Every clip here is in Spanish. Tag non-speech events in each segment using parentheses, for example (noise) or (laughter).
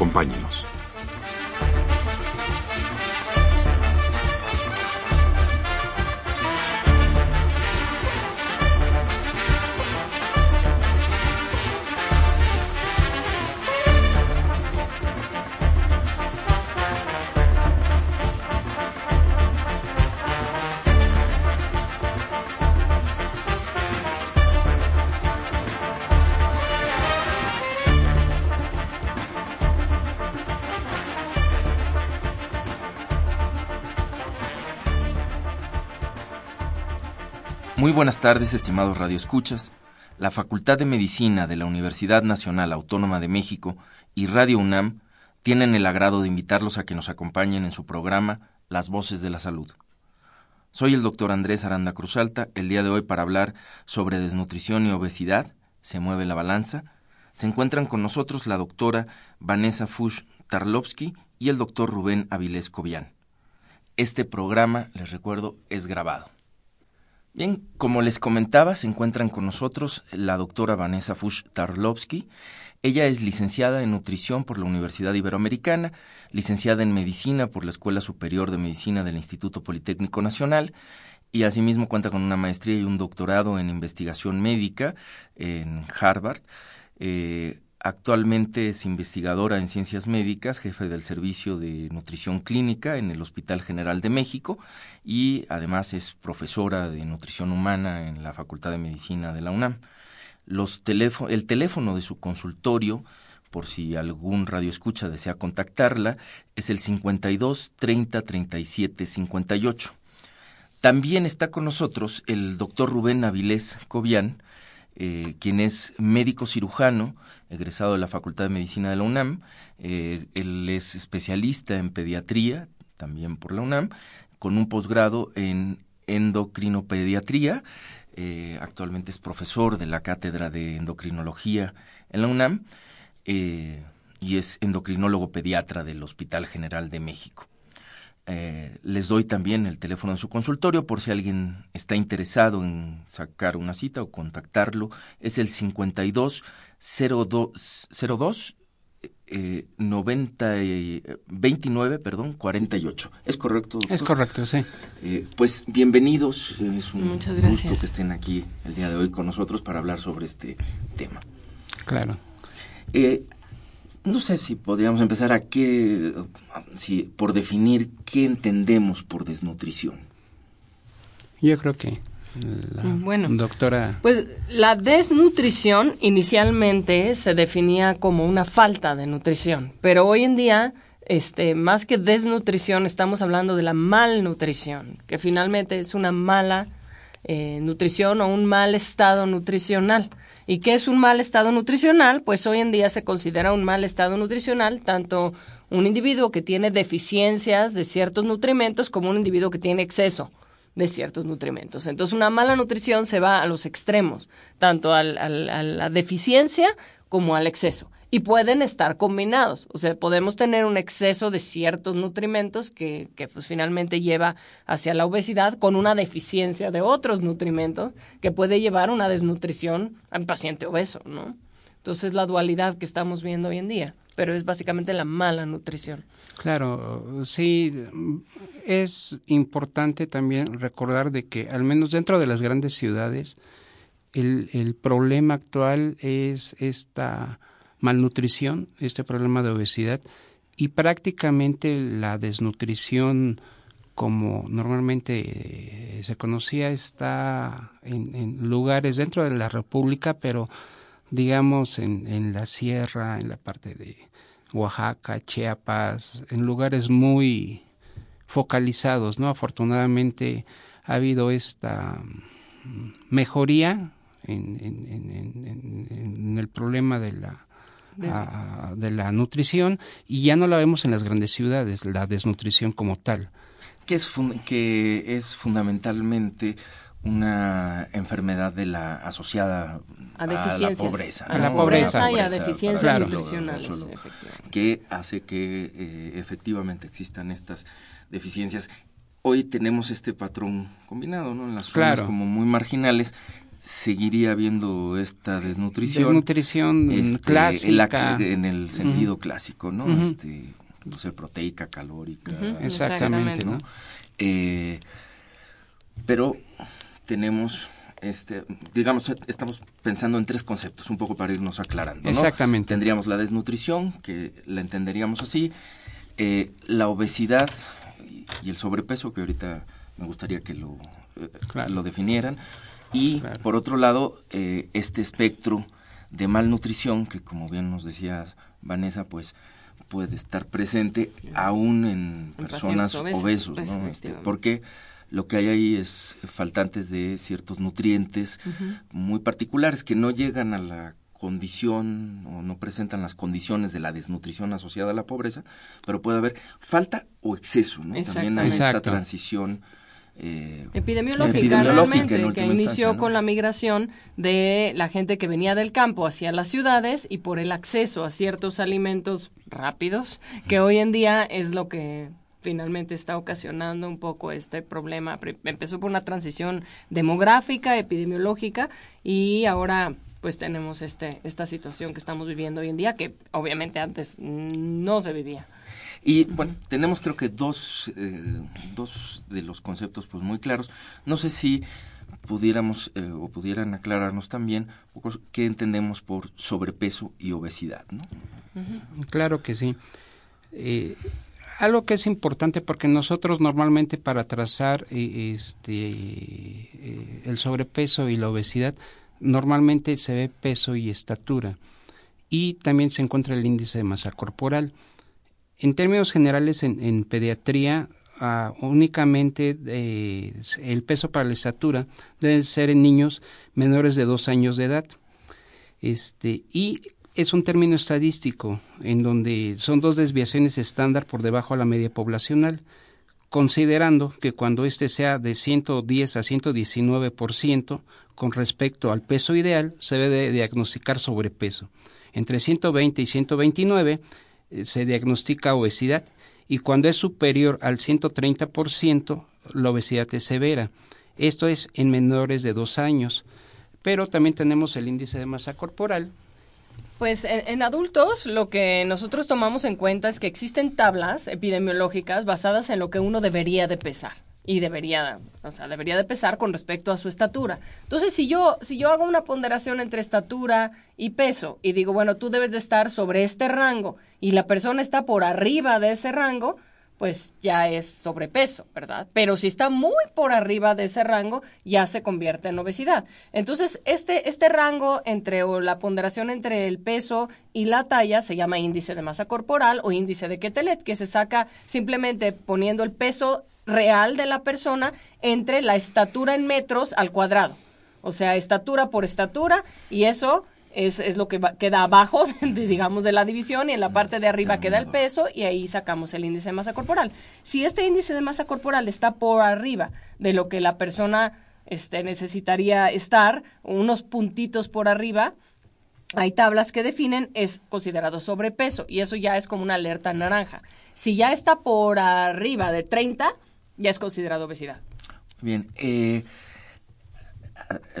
Acompáñenos. Buenas tardes, estimados radioescuchas. La Facultad de Medicina de la Universidad Nacional Autónoma de México y Radio UNAM tienen el agrado de invitarlos a que nos acompañen en su programa Las Voces de la Salud. Soy el doctor Andrés Aranda Cruzalta, el día de hoy para hablar sobre desnutrición y obesidad. Se mueve la balanza. Se encuentran con nosotros la doctora Vanessa Fush Tarlovsky y el doctor Rubén Avilés Cobian. Este programa, les recuerdo, es grabado. Bien, como les comentaba, se encuentran con nosotros la doctora Vanessa Fush Tarlovsky. Ella es licenciada en nutrición por la Universidad Iberoamericana, licenciada en medicina por la Escuela Superior de Medicina del Instituto Politécnico Nacional y asimismo cuenta con una maestría y un doctorado en investigación médica en Harvard. Eh, Actualmente es investigadora en ciencias médicas, jefe del Servicio de Nutrición Clínica en el Hospital General de México y además es profesora de nutrición humana en la Facultad de Medicina de la UNAM. Los el teléfono de su consultorio, por si algún radioescucha desea contactarla, es el 52 30 37 58. También está con nosotros el doctor Rubén Avilés Cobian, eh, quien es médico cirujano, egresado de la Facultad de Medicina de la UNAM. Eh, él es especialista en pediatría, también por la UNAM, con un posgrado en endocrinopediatría. Eh, actualmente es profesor de la Cátedra de Endocrinología en la UNAM y es endocrinólogo pediatra del Hospital General de México. Eh, les doy también el teléfono de su consultorio por si alguien está interesado en sacar una cita o contactarlo. Es el 52 02, 02 eh, 90, 29, perdón, 48. ¿Es correcto? Doctor? Es correcto, sí. Eh, pues bienvenidos. Es un gusto que estén aquí el día de hoy con nosotros para hablar sobre este tema. Claro. Eh, no sé si podríamos empezar a qué, si, por definir qué entendemos por desnutrición. Yo creo que la bueno, doctora. Pues la desnutrición inicialmente se definía como una falta de nutrición, pero hoy en día, este, más que desnutrición, estamos hablando de la malnutrición, que finalmente es una mala eh, nutrición o un mal estado nutricional. ¿Y qué es un mal estado nutricional? Pues hoy en día se considera un mal estado nutricional tanto un individuo que tiene deficiencias de ciertos nutrimentos como un individuo que tiene exceso de ciertos nutrimentos. Entonces una mala nutrición se va a los extremos, tanto al, a la deficiencia como al exceso y pueden estar combinados. O sea, podemos tener un exceso de ciertos nutrimentos que, que pues finalmente lleva hacia la obesidad con una deficiencia de otros nutrimentos que puede llevar a una desnutrición al paciente obeso, ¿no? Entonces la dualidad que estamos viendo hoy en día, pero es básicamente la mala nutrición. Claro, sí, es importante también recordar de que al menos dentro de las grandes ciudades el, el problema actual es esta malnutrición, este problema de obesidad y prácticamente la desnutrición como normalmente se conocía está en, en, lugares dentro de la República, pero digamos en, en la sierra, en la parte de Oaxaca, Chiapas, en lugares muy focalizados, ¿no? Afortunadamente ha habido esta mejoría en, en, en, en el problema de la a- de la nutrición y ya no la vemos en las grandes ciudades, la desnutrición como tal. que es, fun- que es fundamentalmente una enfermedad de la asociada A la pobreza. A la pobreza y a deficiencias Claro. nutricionales, solo, que hace que eh, efectivamente existan estas deficiencias. Hoy tenemos este patrón combinado, ¿no? En las zonas Claro. como muy marginales seguiría habiendo esta desnutrición. Desnutrición este, clásica. el en el sentido clásico, ¿no? Este, no sé, proteica, calórica. Exactamente, ¿no? Eh, pero tenemos, este, digamos, estamos pensando en tres conceptos, un poco para irnos aclarando. ¿no? Exactamente. Tendríamos la desnutrición, que la entenderíamos así, eh, la obesidad y, el sobrepeso, que ahorita me gustaría que lo, eh, Claro. lo definieran. Y Claro. por otro lado, eh, este espectro de malnutrición, que como bien nos decía Vanessa, pues puede estar presente aún en En personas obesos, obesos, pues, ¿no? Este, efectivamente. porque lo que hay ahí es faltantes de ciertos nutrientes muy particulares que no llegan a la condición o no presentan las condiciones de la desnutrición asociada a la pobreza, pero puede haber falta o exceso, ¿no? También hay esta transición eh, Epidemiológica, epidemiológica, realmente, en que inició con la migración de la gente que venía del campo hacia las ciudades y por el acceso a ciertos alimentos rápidos, que hoy en día es lo que finalmente está ocasionando un poco este problema. Empezó por una transición demográfica, epidemiológica y ahora pues tenemos este esta situación que estamos viviendo hoy en día que obviamente antes no se vivía. Y bueno, tenemos creo que dos, eh, dos de los conceptos pues muy claros. No sé si pudiéramos eh, o pudieran aclararnos también un poco qué entendemos por sobrepeso y obesidad, ¿no? Claro que sí. Eh, algo que es importante porque nosotros normalmente para trazar eh, este eh, el sobrepeso y la obesidad normalmente se ve peso y estatura y también se encuentra el índice de masa corporal. En términos generales en, en pediatría ah, únicamente eh, el peso para la estatura debe ser en niños menores de dos años de edad. Este, y es un término estadístico en donde son dos desviaciones estándar por debajo a la media poblacional, considerando que cuando éste sea de 110 a 119% con respecto al peso ideal, se debe de diagnosticar sobrepeso. Entre 120 y 129 eh, se diagnostica obesidad y cuando es superior al 130%, la obesidad es severa. Esto es en menores de dos años. Pero también tenemos el índice de masa corporal, Pues en, adultos lo que nosotros tomamos en cuenta es que existen tablas epidemiológicas basadas en lo que uno debería de pesar y debería, o sea, debería de pesar con respecto a su estatura. Entonces, si yo si yo hago una ponderación entre estatura y peso y digo, bueno, tú debes de estar sobre este rango y la persona está por arriba de ese rango, pues ya es sobrepeso, ¿verdad? Pero si está muy por arriba de ese rango, ya se convierte en obesidad. Entonces, este, este rango entre, o la ponderación entre el peso y la talla se llama índice de masa corporal o índice de Quetelet, que se saca simplemente poniendo el peso real de la persona entre la estatura en metros al cuadrado. O sea, estatura por estatura, y eso es, es lo que va- queda abajo, (laughs) de, digamos, de la división, y en la parte de arriba queda el peso, y ahí sacamos el índice de masa corporal. Si este índice de masa corporal está por arriba de lo que la persona este, necesitaría estar, unos puntitos por arriba, hay tablas que definen es considerado sobrepeso y eso ya es como una alerta naranja. Si ya está por arriba de 30, ya es considerado obesidad. Bien, eh,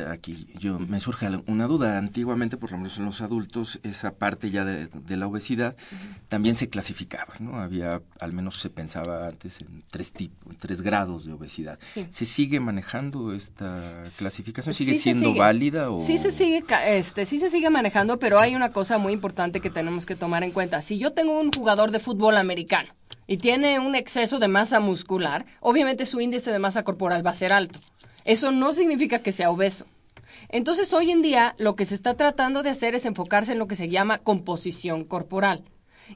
aquí yo me surge una duda. Antiguamente, por lo menos en los adultos, esa parte ya de, de la obesidad también se clasificaba, ¿no? Había, al menos se pensaba antes en tres tipos, tres grados de obesidad. Sí. ¿Se sigue manejando esta clasificación? ¿Sigue Sí siendo sigue. válida o Sí se sigue, este, sí se sigue manejando, pero hay una cosa muy importante que tenemos que tomar en cuenta. Si yo tengo un jugador de fútbol americano y tiene un exceso de masa muscular, obviamente su índice de masa corporal va a ser alto. Eso no significa que sea obeso. Entonces, hoy en día, lo que se está tratando de hacer es enfocarse en lo que se llama composición corporal.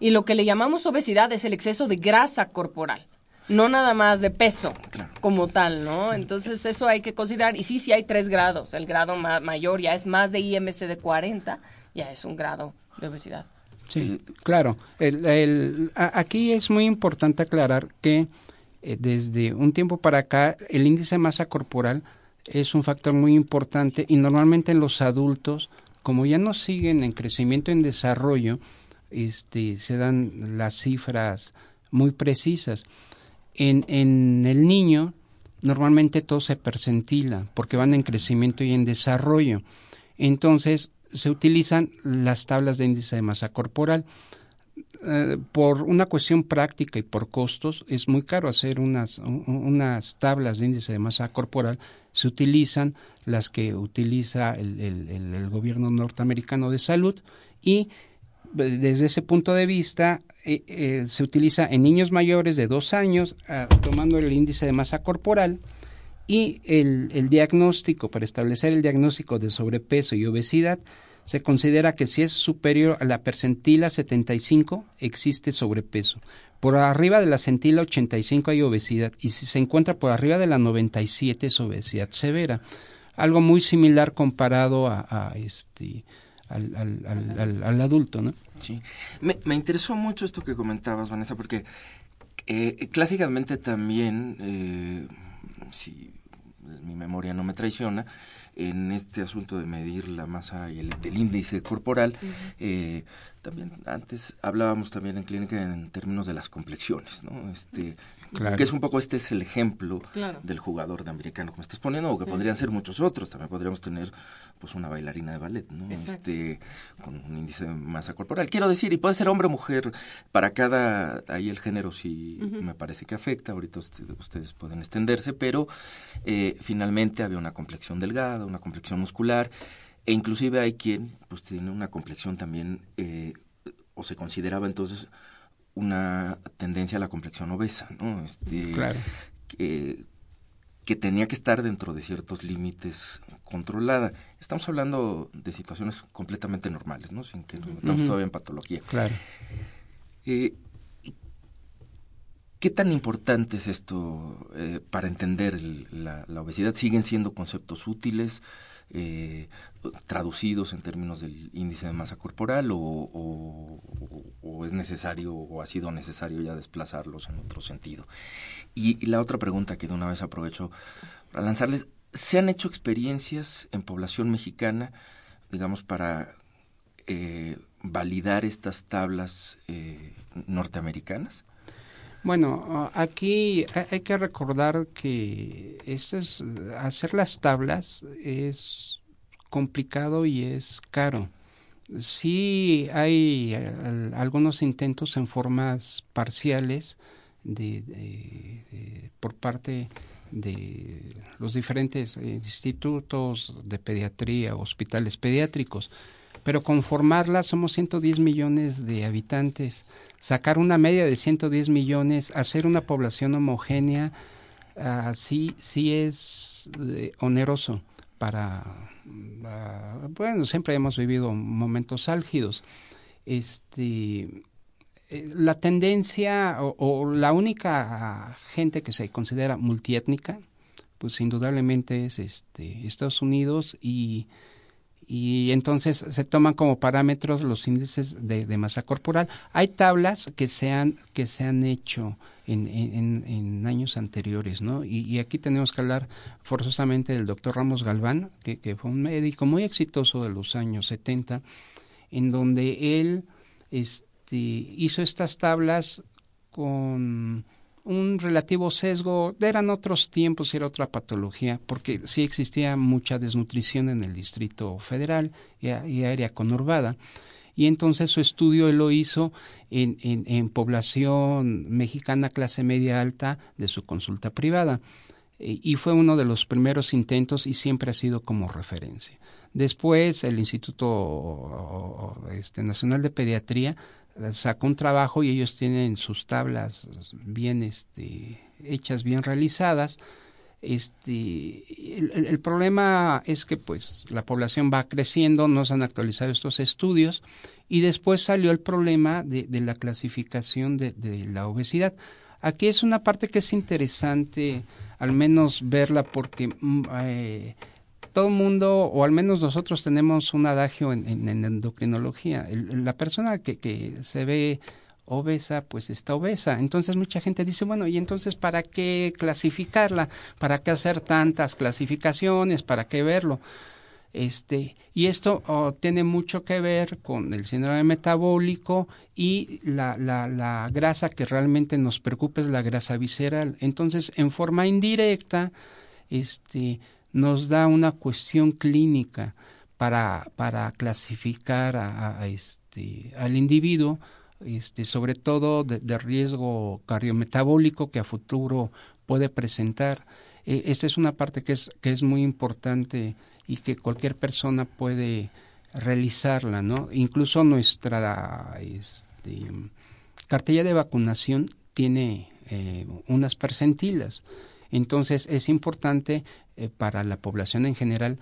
Y lo que le llamamos obesidad es el exceso de grasa corporal, no nada más de peso como tal, ¿no? Entonces, eso hay que considerar. Y sí, sí hay tres grados. El grado ma- mayor ya es más de IMC de 40, ya es un grado de obesidad. Sí, claro. El, el- a- aquí es muy importante aclarar que eh, desde un tiempo para acá el índice de masa corporal es un factor muy importante y normalmente en los adultos, como ya no siguen en crecimiento en desarrollo, este, se dan las cifras muy precisas. En, en el niño normalmente todo se percentila porque van en crecimiento y en desarrollo. Entonces se utilizan las tablas de índice de masa corporal. Eh, por una cuestión práctica y por costos es muy caro hacer unas, un- unas tablas de índice de masa corporal. Se utilizan las que utiliza el, el- gobierno norteamericano de salud y eh, desde ese punto de vista eh, se utiliza en niños mayores de dos años ah, tomando el índice de masa corporal y el, el diagnóstico, para establecer el diagnóstico de sobrepeso y obesidad, se considera que si es superior a la percentila 75, existe sobrepeso. Por arriba de la centila 85 hay obesidad y si se encuentra por arriba de la 97 es obesidad severa. Algo muy similar comparado a, este al- al adulto, ¿no? Sí. Me, me interesó mucho esto que comentabas, Vanessa, porque eh, clásicamente también, eh, si mi memoria no me traiciona, en este asunto de medir la masa y el, del índice corporal, eh, también antes hablábamos también en clínica en términos de las complexiones, ¿no? Este, Claro. que es un poco este es el ejemplo Claro. del jugador de americano que me estás poniendo, o que podrían ser muchos otros, también podríamos tener pues una bailarina de ballet, ¿no? Exacto. Este, con un índice de masa corporal. Quiero decir, y puede ser hombre o mujer, para cada, ahí el género sí me parece que afecta, ahorita usted- ustedes pueden extenderse, pero eh, finalmente había una complexión delgada, una complexión muscular, e inclusive hay quien pues tiene una complexión también, eh, o se consideraba entonces una tendencia a la complexión obesa, ¿no? Este, Claro. que, que tenía que estar dentro de ciertos límites controlada. Estamos hablando de situaciones completamente normales, ¿no? Sin que nos metamos todavía en patología. Claro. Eh, ¿Qué tan importante es esto eh, para entender el- la, la obesidad? ¿Siguen siendo conceptos útiles, eh, traducidos en términos del índice de masa corporal o, es necesario o ha sido necesario ya desplazarlos en otro sentido? Y, y la otra pregunta que de una vez aprovecho para lanzarles, ¿se han hecho experiencias en población mexicana, digamos, para eh, validar estas tablas eh, norteamericanas? Bueno, ah, aquí ha- hay que recordar que hacer las tablas es complicado y es caro. Sí hay al- algunos intentos en formas parciales de- por parte de los diferentes eh, institutos de pediatría, hospitales pediátricos, pero conformarlas somos 110 millones de habitantes, sacar una media de 110 millones, hacer una población homogénea, ah, sí, es eh, oneroso para, ah, bueno, siempre hemos vivido momentos álgidos. Este, eh, la tendencia o, o la única gente que se considera multiétnica, pues indudablemente es este Estados Unidos y y entonces se toman como parámetros los índices de, masa corporal. Hay tablas que se han, que se han hecho en, en, años anteriores, ¿no? Y, y, aquí tenemos que hablar forzosamente del doctor Ramos Galván, que, que, fue un médico muy exitoso de los años 70, en donde él este, hizo estas tablas con un relativo sesgo, eran otros tiempos, era otra patología, porque sí existía mucha desnutrición en el Distrito Federal y, área conurbada. Y entonces su estudio él lo hizo en, población mexicana clase media alta de su consulta privada. Y fue uno de los primeros intentos y siempre ha sido como referencia. Después el Instituto este, Nacional de Pediatría sacó un trabajo y ellos tienen sus tablas bien este, hechas, bien realizadas. Este, el, problema es que pues la población va creciendo, no se han actualizado estos estudios y después salió el problema de, la clasificación de, la obesidad. Aquí es una parte que es interesante al menos verla porque eh, todo el mundo, o al menos nosotros tenemos un adagio en, en, endocrinología. la persona que, que se ve obesa, pues está obesa. Entonces mucha gente dice, bueno, ¿y entonces para qué clasificarla? ¿Para qué hacer tantas clasificaciones? ¿Para qué verlo? Este, y esto oh, tiene mucho que ver con el síndrome metabólico y la, la, la grasa que realmente nos preocupa es la grasa visceral. Entonces, en forma indirecta, este, nos da una cuestión clínica para, para clasificar a, este, al individuo, este, sobre todo de, riesgo cardiometabólico que a futuro puede presentar. E, esta es una parte que es, que es muy importante y que cualquier persona puede realizarla, ¿no? Incluso nuestra este, cartilla de vacunación tiene eh, unas percentilas. Entonces es importante eh, para la población en general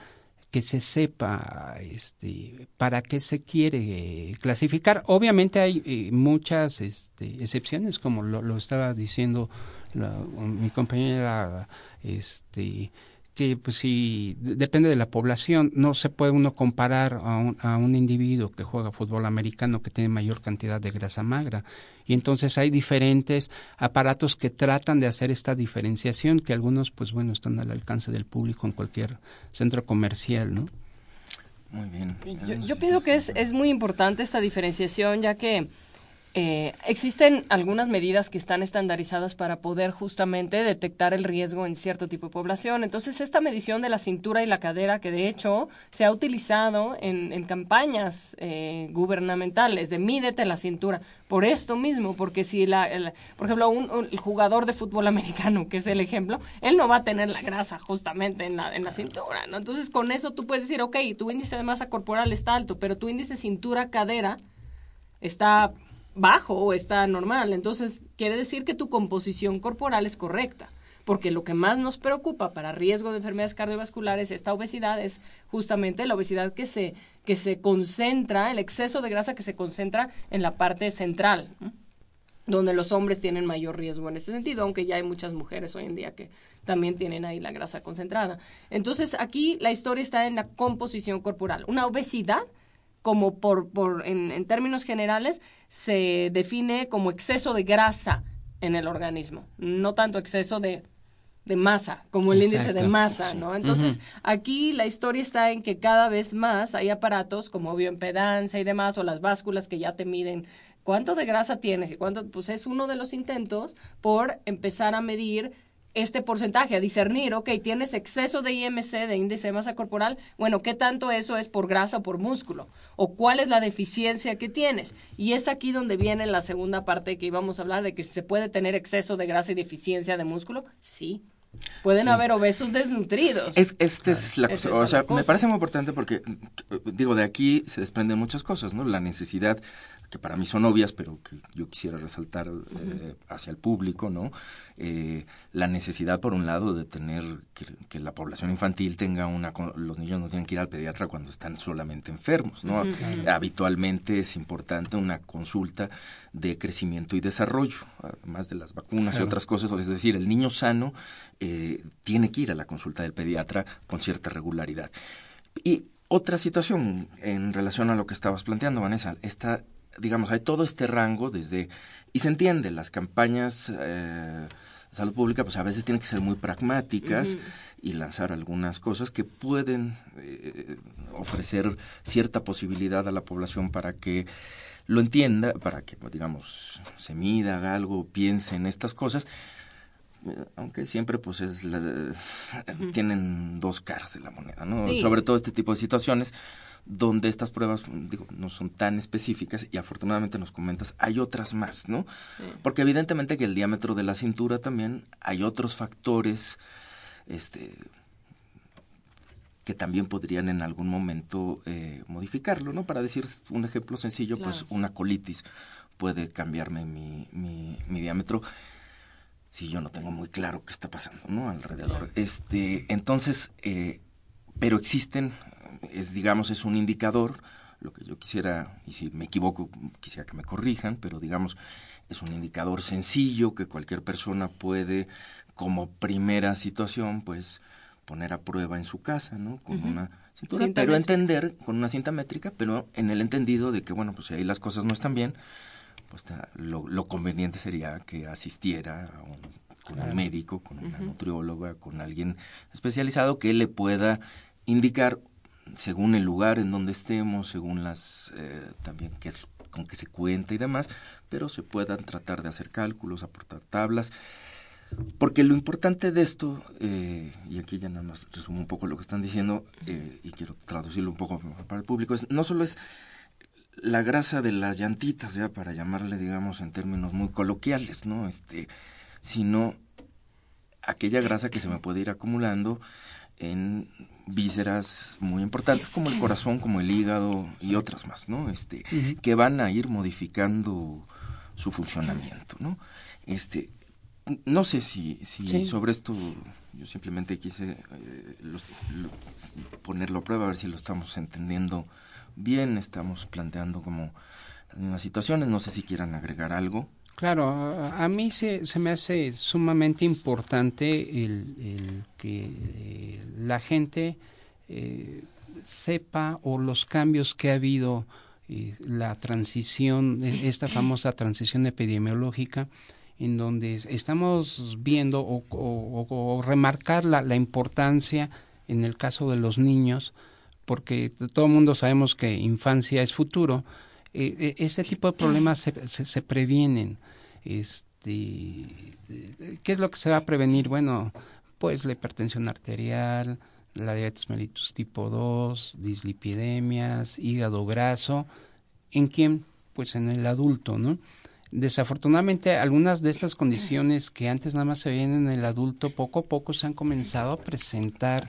que se sepa este, para qué se quiere clasificar. Obviamente hay eh, muchas este, excepciones, como lo, lo estaba diciendo mi compañera este, que pues si depende de la población, no se puede uno comparar a un, a un individuo que juega fútbol americano que tiene mayor cantidad de grasa magra. Y entonces hay diferentes aparatos que tratan de hacer esta diferenciación, que algunos pues bueno están al alcance del público en cualquier centro comercial, ¿no? Muy bien. Yo, yo pienso que es, es muy importante esta diferenciación, ya que eh, existen algunas medidas que están estandarizadas para poder justamente detectar el riesgo en cierto tipo de población. Entonces, esta medición de la cintura y la cadera, que de hecho se ha utilizado en, campañas eh, gubernamentales de mídete la cintura, por esto mismo, porque si la, por ejemplo, un, el jugador de fútbol (laughs) americano, que es el ejemplo, él no va a tener la grasa justamente en la, en la cintura, ¿no? Entonces, con eso tú puedes decir, ok, tu índice de masa corporal está alto, pero tu índice cintura-cadera está bajo o está normal. Entonces, quiere decir que tu composición corporal es correcta. Porque lo que más nos preocupa para riesgo de enfermedades cardiovasculares, esta obesidad, es justamente la obesidad que se, que se concentra, el exceso de grasa que se concentra en la parte central, donde los hombres tienen mayor riesgo en este sentido, aunque ya hay muchas mujeres hoy en día que también tienen ahí la grasa concentrada. Entonces, aquí la historia está en la composición corporal. Una obesidad como por, por en, en, términos generales, se define como exceso de grasa en el organismo, no tanto exceso de, de masa, como el índice de masa, ¿no? Entonces, aquí la historia está en que cada vez más hay aparatos como bioimpedancia y demás, o las básculas que ya te miden cuánto de grasa tienes y cuánto, pues es uno de los intentos por empezar a medir este porcentaje, a discernir, ok, tienes exceso de IMC, de índice de masa corporal, bueno, ¿qué tanto eso es por grasa o por músculo? ¿O cuál es la deficiencia que tienes? Y es aquí donde viene la segunda parte que íbamos a hablar, de que se puede tener exceso de grasa y deficiencia de músculo. Sí. Pueden haber obesos desnutridos. Es, esta es la cosa. o sea, me parece muy importante porque, digo, de aquí se desprenden muchas cosas, ¿no? La necesidad que para mí son obvias, pero que yo quisiera resaltar eh, hacia el público, ¿no? Eh, la necesidad, por un lado, de tener que, la población infantil tenga una... Los niños no tienen que ir al pediatra cuando están solamente enfermos, ¿no? Habitualmente es importante una consulta de crecimiento y desarrollo, además de las vacunas y otras cosas. Es decir, el niño sano eh, tiene que ir a la consulta del pediatra con cierta regularidad. Y otra situación en relación a lo que estabas planteando, Vanessa, está digamos, hay todo este rango desde, y se entiende, las campañas eh, de salud pública pues a veces tienen que ser muy pragmáticas y lanzar algunas cosas que pueden eh, ofrecer cierta posibilidad a la población para que lo entienda, para que, digamos, se mida, haga algo, piense en estas cosas, aunque siempre pues es tienen dos caras de la moneda, ¿no? Sobre todo este tipo de situaciones donde estas pruebas digo, no son tan específicas y afortunadamente nos comentas, hay otras más, ¿no? Porque evidentemente que el diámetro de la cintura también hay otros factores este que también podrían en algún momento eh, modificarlo, ¿no? Para decir un ejemplo sencillo, pues una colitis puede cambiarme mi, mi, mi, diámetro si yo no tengo muy claro qué está pasando, ¿no? Alrededor. Este, entonces, eh, pero existen es, digamos, es un indicador, lo que yo quisiera, y si me equivoco, quisiera que me corrijan, pero digamos, es un indicador sencillo que cualquier persona puede, como primera situación, pues poner a prueba en su casa, ¿no? Con una cintura, pero entender con una cinta métrica, pero en el entendido de que, bueno, pues si ahí las cosas no están bien, pues lo, conveniente sería que asistiera con un médico, con una nutrióloga, con alguien especializado que le pueda indicar según el lugar en donde estemos, según las eh, también con que se cuenta y demás, pero se puedan tratar de hacer cálculos, aportar tablas, porque lo importante de esto, eh, y aquí ya nada más resumo un poco lo que están diciendo eh, y quiero traducirlo un poco para el público, es no solo es la grasa de las llantitas, ya para llamarle, digamos, en términos muy coloquiales, ¿no? Este, sino aquella grasa que se me puede ir acumulando en vísceras muy importantes como el corazón, como el hígado y otras más, ¿no? Este, que van a ir modificando su funcionamiento, ¿no? Este, no sé si, si sobre esto yo simplemente quise eh, ponerlo a prueba, a ver si lo estamos entendiendo bien, estamos planteando como las mismas situaciones, no sé si quieran agregar algo. Claro, a mí se, me hace sumamente importante que eh, la gente eh, sepa o los cambios que ha habido, eh, la transición, esta famosa transición epidemiológica, en donde estamos viendo o, remarcar la, la, importancia en el caso de los niños, porque todo el mundo sabemos que infancia es futuro, eh, eh, ese tipo de problemas se, se, previenen. Este, ¿Qué es lo que se va a prevenir? Bueno, pues la hipertensión arterial, la diabetes mellitus tipo 2, dislipidemias, hígado graso. ¿En quién? Pues en el adulto, ¿no? Desafortunadamente, algunas de estas condiciones que antes nada más se veían en el adulto, poco a poco se han comenzado a presentar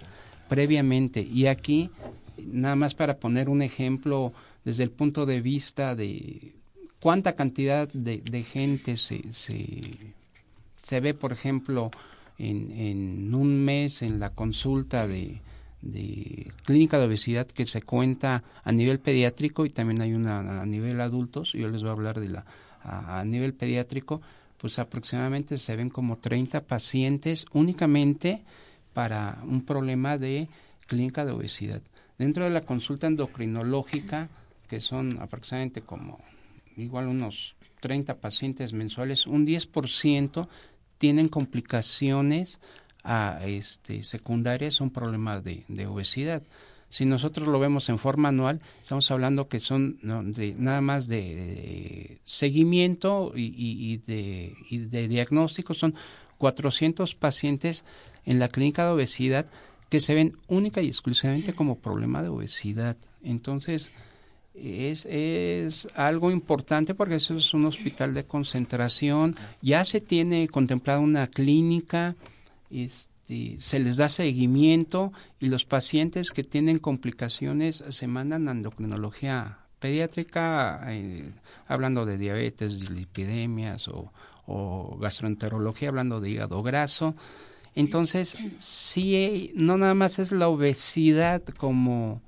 previamente. Y aquí, nada más para poner un ejemplo desde el punto de vista de cuánta cantidad de, gente se, se, ve, por ejemplo, en, en, un mes en la consulta de, de, clínica de obesidad que se cuenta a nivel pediátrico y también hay una a nivel adultos, yo les voy a hablar de la a, nivel pediátrico, pues aproximadamente se ven como 30 pacientes únicamente para un problema de clínica de obesidad. Dentro de la consulta endocrinológica, que son aproximadamente como igual unos 30 pacientes mensuales, un 10% tienen complicaciones este, secundarias, un problema de, de, obesidad. Si nosotros lo vemos en forma anual, estamos hablando que son de, nada más de, seguimiento y, y, de, y de diagnóstico, son 400 pacientes en la clínica de obesidad que se ven única y exclusivamente como problema de obesidad. Entonces, es, es algo importante porque eso es un hospital de concentración, ya se tiene contemplada una clínica, este, se les da seguimiento y los pacientes que tienen complicaciones se mandan a endocrinología pediátrica, eh, hablando de diabetes, de lipidemias o, o gastroenterología, hablando de hígado graso. Entonces, sí, no nada más es la obesidad como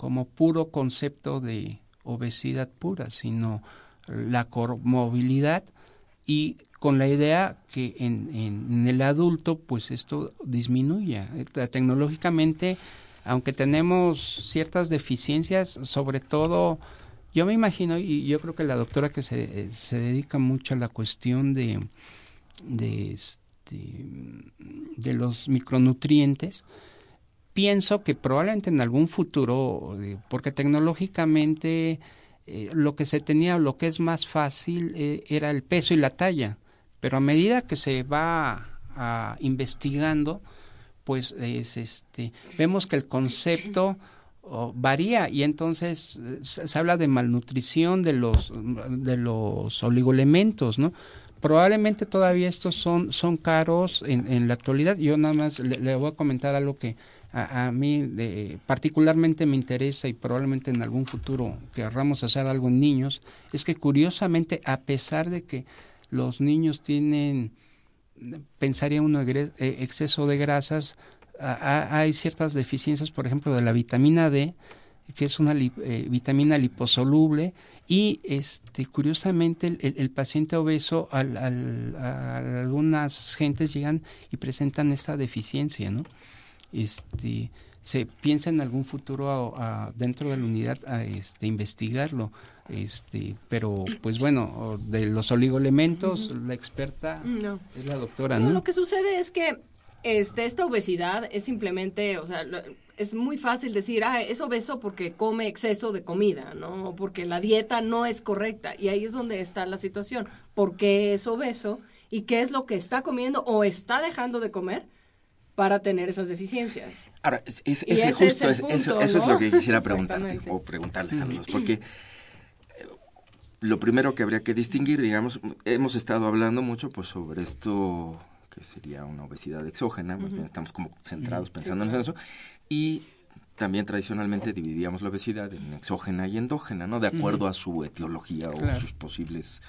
como puro concepto de obesidad pura, sino la movilidad y con la idea que en, en, el adulto pues esto disminuya. Tecnológicamente, aunque tenemos ciertas deficiencias, sobre todo, yo me imagino, y yo creo que la doctora que se, se dedica mucho a la cuestión de, de, este, de los micronutrientes, pienso que probablemente en algún futuro, eh, porque tecnológicamente eh, lo que se tenía, lo que es más fácil eh, era el peso y la talla, pero a medida que se va investigando, pues es este, vemos que el concepto varía y entonces se, habla de malnutrición de los de los oligoelementos, ¿no? Probablemente todavía estos son son caros en, en la actualidad. Yo nada más le voy a comentar algo que a, mí particularmente me interesa y probablemente en algún futuro querramos hacer algo en niños, es que curiosamente a pesar de que los niños tienen, pensaría uno, eh, exceso de grasas, hay ciertas deficiencias, por ejemplo, de la vitamina D, que es una eh, vitamina liposoluble y este curiosamente el, paciente obeso al, al, a algunas gentes llegan y presentan esta deficiencia no este se piensa en algún futuro dentro de la unidad a este investigarlo este pero pues bueno de los oligoelementos la experta es la doctora no lo que sucede es que este, esta obesidad es simplemente, o sea, es muy fácil decir, ah, es obeso porque come exceso de comida, ¿no? Porque la dieta no es correcta. Y ahí es donde está la situación. ¿Por qué es obeso? ¿Y qué es lo que está comiendo o está dejando de comer? Para tener esas deficiencias. Ahora, es, justo, eso, es lo que quisiera (laughs) preguntarte o preguntarles a los dos, porque eh, lo primero que habría que distinguir, digamos, hemos estado hablando mucho pues sobre esto que sería una obesidad exógena, más bien estamos como centrados pensando en eso, y también tradicionalmente dividíamos la obesidad en exógena y endógena, ¿no? De acuerdo a su etiología o sus posibles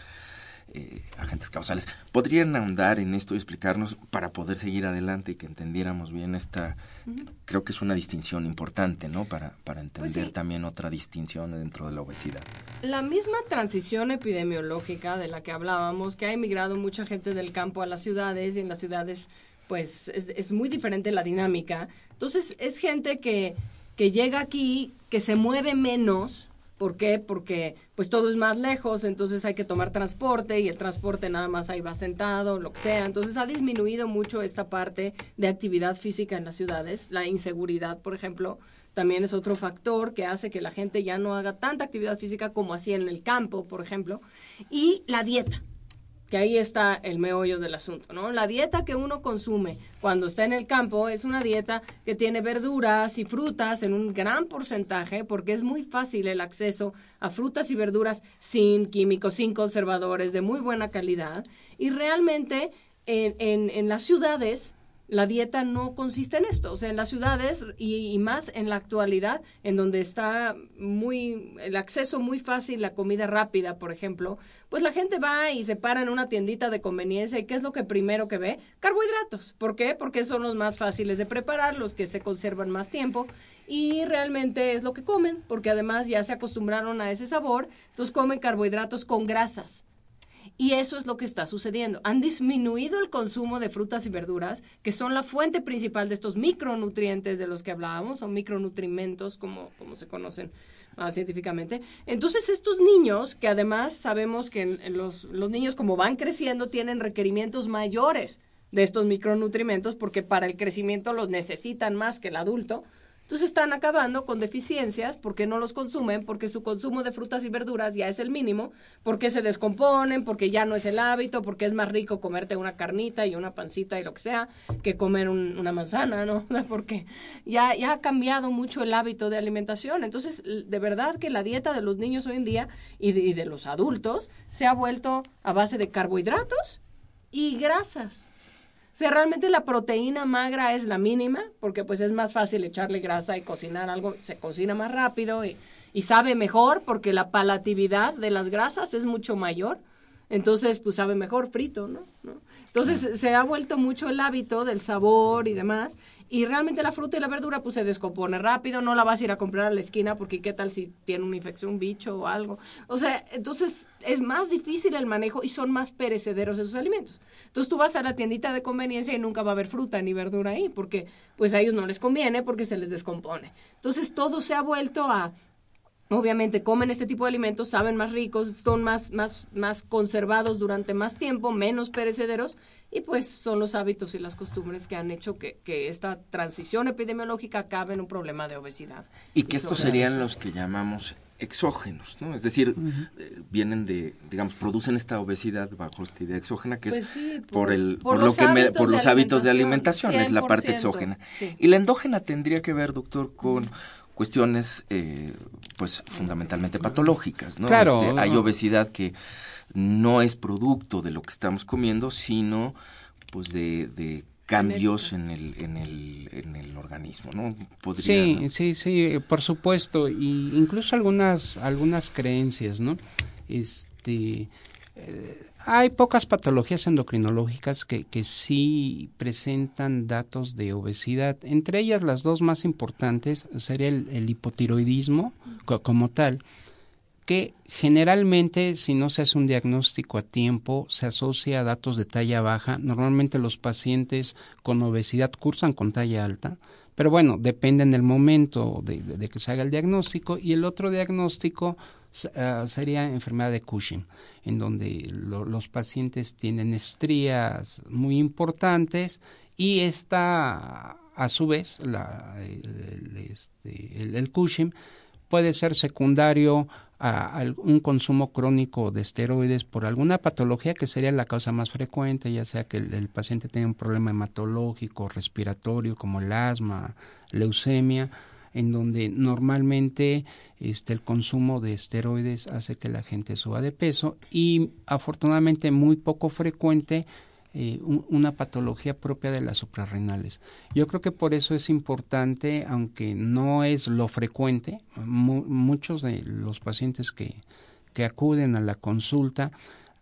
eh, agentes causales. ¿Podrían ahondar en esto y explicarnos para poder seguir adelante y que entendiéramos bien esta, creo que es una distinción importante, ¿no? Para, para pues entender también otra distinción dentro de la obesidad. La misma transición epidemiológica de la que hablábamos, que ha emigrado mucha gente del campo a las ciudades y en las ciudades pues es, es muy diferente la dinámica. Entonces es gente que, que llega aquí, que se mueve menos, ¿Por qué? Porque pues todo es más lejos, entonces hay que tomar transporte y el transporte nada más ahí va sentado, lo que sea. Entonces ha disminuido mucho esta parte de actividad física en las ciudades. La inseguridad, por ejemplo, también es otro factor que hace que la gente ya no haga tanta actividad física como hacía en el campo, por ejemplo. Y la dieta que ahí está el meollo del asunto, ¿no? La dieta que uno consume cuando está en el campo es una dieta que tiene verduras y frutas en un gran porcentaje, porque es muy fácil el acceso a frutas y verduras sin químicos, sin conservadores, de muy buena calidad. Y realmente en, en, en las ciudades la dieta no consiste en esto. O sea, en las ciudades y, más en la actualidad, en donde está muy el acceso muy fácil, la comida rápida, por ejemplo, pues la gente va y se para en una tiendita de conveniencia y ¿qué es lo que primero que ve? Carbohidratos. ¿Por qué? Porque son los más fáciles de preparar, los que se conservan más tiempo y realmente es lo que comen, porque además ya se acostumbraron a ese sabor, entonces comen carbohidratos con grasas. Y eso es lo que está sucediendo. Han disminuido el consumo de frutas y verduras, que son la fuente principal de estos micronutrientes de los que hablábamos, o micronutrimentos como, como se conocen ah, científicamente. Entonces, estos niños, que además sabemos que los, los niños como van creciendo tienen requerimientos mayores de estos micronutrimentos, porque para el crecimiento los necesitan más que el adulto, entonces están acabando con deficiencias porque no los consumen, porque su consumo de frutas y verduras ya es el mínimo, porque se descomponen, porque ya no es el hábito, porque es más rico comerte una carnita y una pancita y lo que sea que comer una manzana, ¿no? (laughs) Porque ya, ya ha cambiado mucho el hábito de alimentación. Entonces, de verdad que la dieta de los niños hoy en día y de, y de los adultos se ha vuelto a base de carbohidratos y grasas sea, realmente la proteína magra es la mínima, porque pues es más fácil echarle grasa y cocinar algo, se cocina más rápido y, y sabe mejor, porque la palatividad de las grasas es mucho mayor. Entonces, pues sabe mejor frito, ¿no? Entonces, se ha vuelto mucho el hábito del sabor y demás. Y realmente la fruta y la verdura pues se descompone rápido, no la vas a ir a comprar a la esquina porque qué tal si tiene una infección, un bicho o algo. O sea, entonces es más difícil el manejo y son más perecederos esos alimentos. Entonces tú vas a la tiendita de conveniencia y nunca va a haber fruta ni verdura ahí porque pues a ellos no les conviene porque se les descompone. Entonces todo se ha vuelto a obviamente comen este tipo de alimentos, saben más ricos, son más, más, más conservados durante más tiempo, menos perecederos, y pues son los hábitos y las costumbres que han hecho que, que esta transición epidemiológica acabe en un problema de obesidad. Y que estos serían los que llamamos exógenos, ¿no? Es decir, eh, vienen de, digamos, producen esta obesidad bajo esta idea exógena que es pues por, el, por, lo que por los hábitos de alimentación, es la parte exógena. Y la endógena tendría que ver, doctor, con cuestiones, eh, pues, fundamentalmente patológicas, ¿no? Claro. Este, hay obesidad que no es producto de lo que estamos comiendo, sino, pues, de, de cambios en el, en el, en el organismo, ¿no? sí, sí, sí, por supuesto, y incluso algunas, algunas creencias, ¿no? Este, eh, hay pocas patologías endocrinológicas que, que sí presentan datos de obesidad. Entre ellas, las dos más importantes sería el, hipotiroidismo como tal, generalmente si no se hace un diagnóstico a tiempo se asocia a datos de talla baja. Normalmente los pacientes con obesidad cursan con talla alta, Pero bueno, depende en el momento de, que se haga el diagnóstico y el otro diagnóstico ah, sería enfermedad de Cushing, en donde los pacientes tienen estrías muy importantes y esta, a su vez, la, el, este, el Cushing puede ser secundario a, un consumo crónico de esteroides por alguna patología que sería la causa más frecuente, ya sea que el, paciente tenga un problema hematológico, respiratorio, como el asma, leucemia, en donde normalmente este, el consumo de esteroides hace que la gente suba de peso y afortunadamente muy poco frecuente eh, una patología propia de las suprarrenales. Yo creo que por eso es importante, aunque no es lo frecuente, muchos de los pacientes que, que acuden a la consulta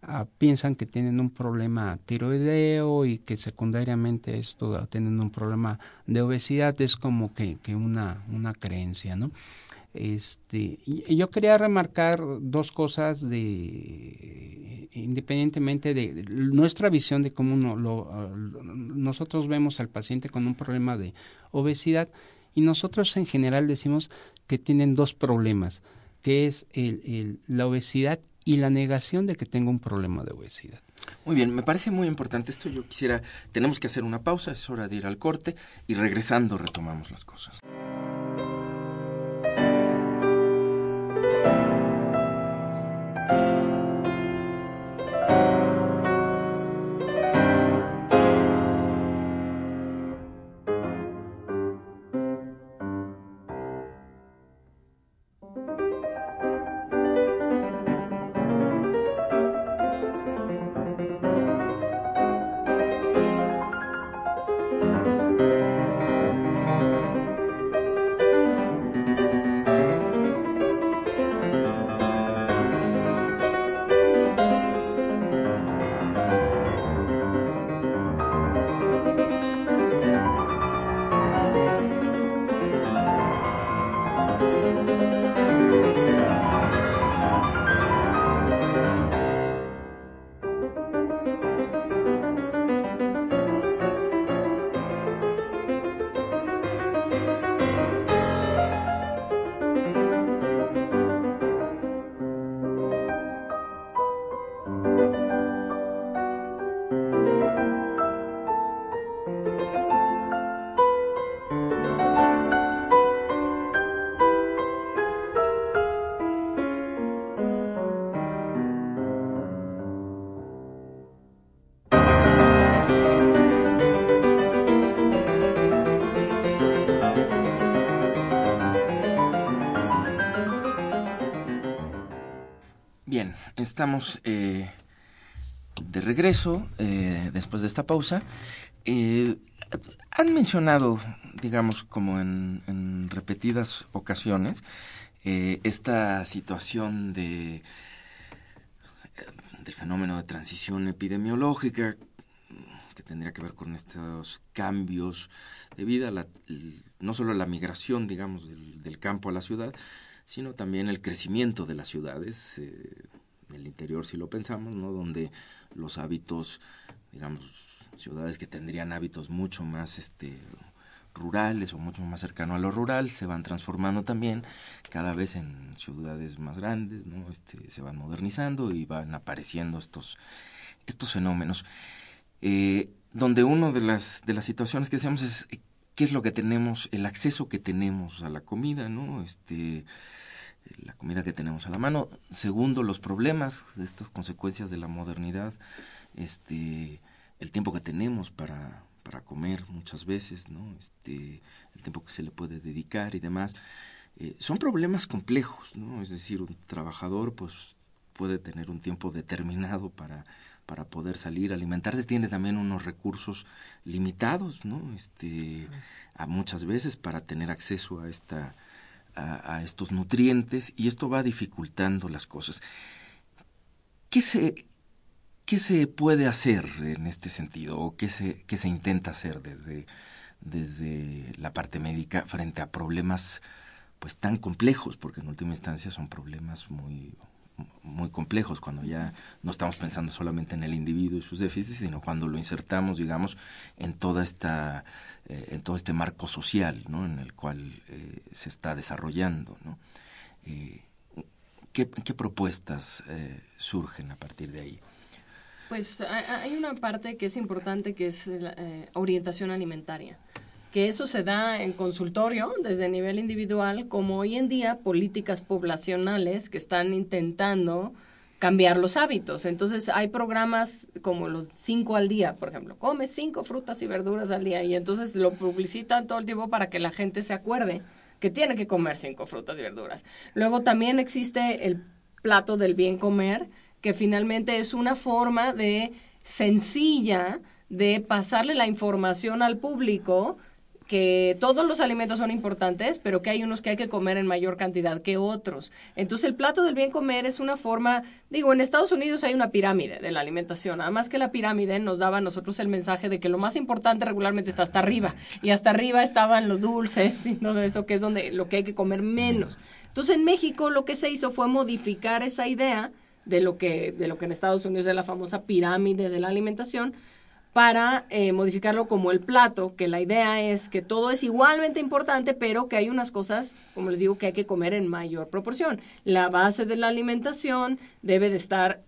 ah, piensan que tienen un problema tiroideo y que secundariamente esto tienen un problema de obesidad, es como que, que una, una creencia, ¿no? Este, yo quería remarcar dos cosas de independientemente de nuestra visión de cómo lo, nosotros vemos al paciente con un problema de obesidad y nosotros en general decimos que tienen dos problemas, que es el, la obesidad y la negación de que tenga un problema de obesidad. Muy bien, me parece muy importante esto. Yo quisiera, tenemos que hacer una pausa, es hora de ir al corte y regresando retomamos las cosas. Estamos eh, de regreso eh, después de esta pausa. Eh, han mencionado, digamos, como en, repetidas ocasiones, esta situación de del fenómeno de transición epidemiológica que tendría que ver con estos cambios de vida, no solo la migración, digamos, del, campo a la ciudad, sino también el crecimiento de las ciudades, el interior si lo pensamos, ¿no? Donde los hábitos, digamos, ciudades que tendrían hábitos mucho más este rurales o mucho más cercano a lo rural se van transformando también cada vez en ciudades más grandes, ¿no? Este, se van modernizando y van apareciendo estos estos fenómenos. Eh, donde una de las de las situaciones que decíamos es qué es lo que tenemos, el acceso que tenemos a la comida, ¿no? Este la comida que tenemos a la mano. Segundo, los problemas estas consecuencias de la modernidad, este, el tiempo que tenemos para, para comer muchas veces, ¿no? Este, el tiempo que se le puede dedicar y demás. Eh, son problemas complejos, ¿no? Es decir, un trabajador pues puede tener un tiempo determinado para, para poder salir, alimentarse, tiene también unos recursos limitados, ¿no? Este, a muchas veces para tener acceso a esta a, estos nutrientes y esto va dificultando las cosas. ¿Qué se, ¿Qué se puede hacer en este sentido o qué se, qué se intenta hacer desde, desde la parte médica frente a problemas pues tan complejos, porque en última instancia son problemas muy, muy complejos, cuando ya no estamos pensando solamente en el individuo y sus déficits, sino cuando lo insertamos, digamos, en toda esta, eh, en todo este marco social, ¿no? En el cual eh, se está desarrollando, ¿no? Eh, ¿qué, propuestas surgen a partir de ahí? Pues hay una parte que es importante que es la orientación alimentaria que eso se da en consultorio desde nivel individual, como hoy en día políticas poblacionales que están intentando cambiar los hábitos. Entonces hay programas como los cinco al día, por ejemplo, come cinco frutas y verduras al día y entonces lo publicitan todo el tiempo para que la gente se acuerde que tiene que comer cinco frutas y verduras. Luego también existe el plato del bien comer, que finalmente es una forma de sencilla de pasarle la información al público que todos los alimentos son importantes, pero que hay unos que hay que comer en mayor cantidad que otros. Entonces el plato del bien comer es una forma, digo, en Estados Unidos hay una pirámide de la alimentación, además que la pirámide nos daba a nosotros el mensaje de que lo más importante regularmente está hasta arriba, y hasta arriba estaban los dulces y todo eso, que es donde lo que hay que comer menos. Entonces en México lo que se hizo fue modificar esa idea de lo que, de lo que en Estados Unidos es la famosa pirámide de la alimentación, para eh, modificarlo como el plato, que la idea es que todo es igualmente importante, pero que hay unas cosas, como les digo, que hay que comer en mayor proporción. La base de la alimentación debe de estar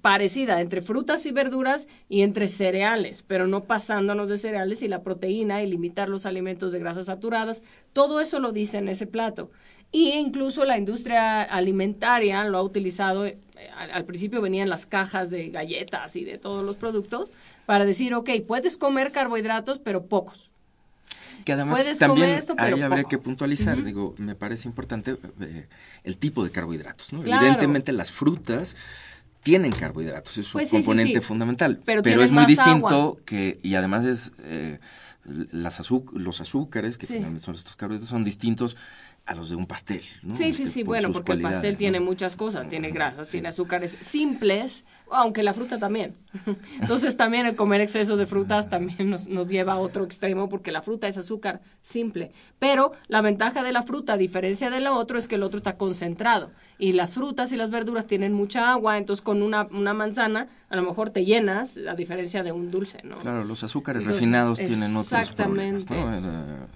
parecida entre frutas y verduras y entre cereales, pero no pasándonos de cereales y la proteína y limitar los alimentos de grasas saturadas. Todo eso lo dice en ese plato. Y incluso la industria alimentaria lo ha utilizado, eh, al principio venían las cajas de galletas y de todos los productos, para decir, ok, puedes comer carbohidratos, pero pocos. Que además también ahí habría que puntualizar, digo, me parece importante eh, el tipo de carbohidratos, ¿no? Evidentemente las frutas tienen carbohidratos, es un pues componente fundamental, pero, es muy distinto que, y además es, eh, las los azúcares, que finalmente son estos carbohidratos, son distintos a los de un pastel. ¿no? Sí, sí, este, sí, bueno, porque el pastel tiene muchas cosas, tiene grasas, tiene azúcares simples, aunque la fruta también. (laughs) Entonces también el comer exceso de frutas también nos, nos, lleva a otro extremo porque la fruta es azúcar simple. Pero la ventaja de la fruta, a diferencia de lo otro, es que el otro está concentrado. Y las frutas y las verduras tienen mucha agua, entonces con una, una manzana a lo mejor te llenas, a diferencia de un dulce, ¿no? Claro, los azúcares refinados tienen otros problemas, ¿no?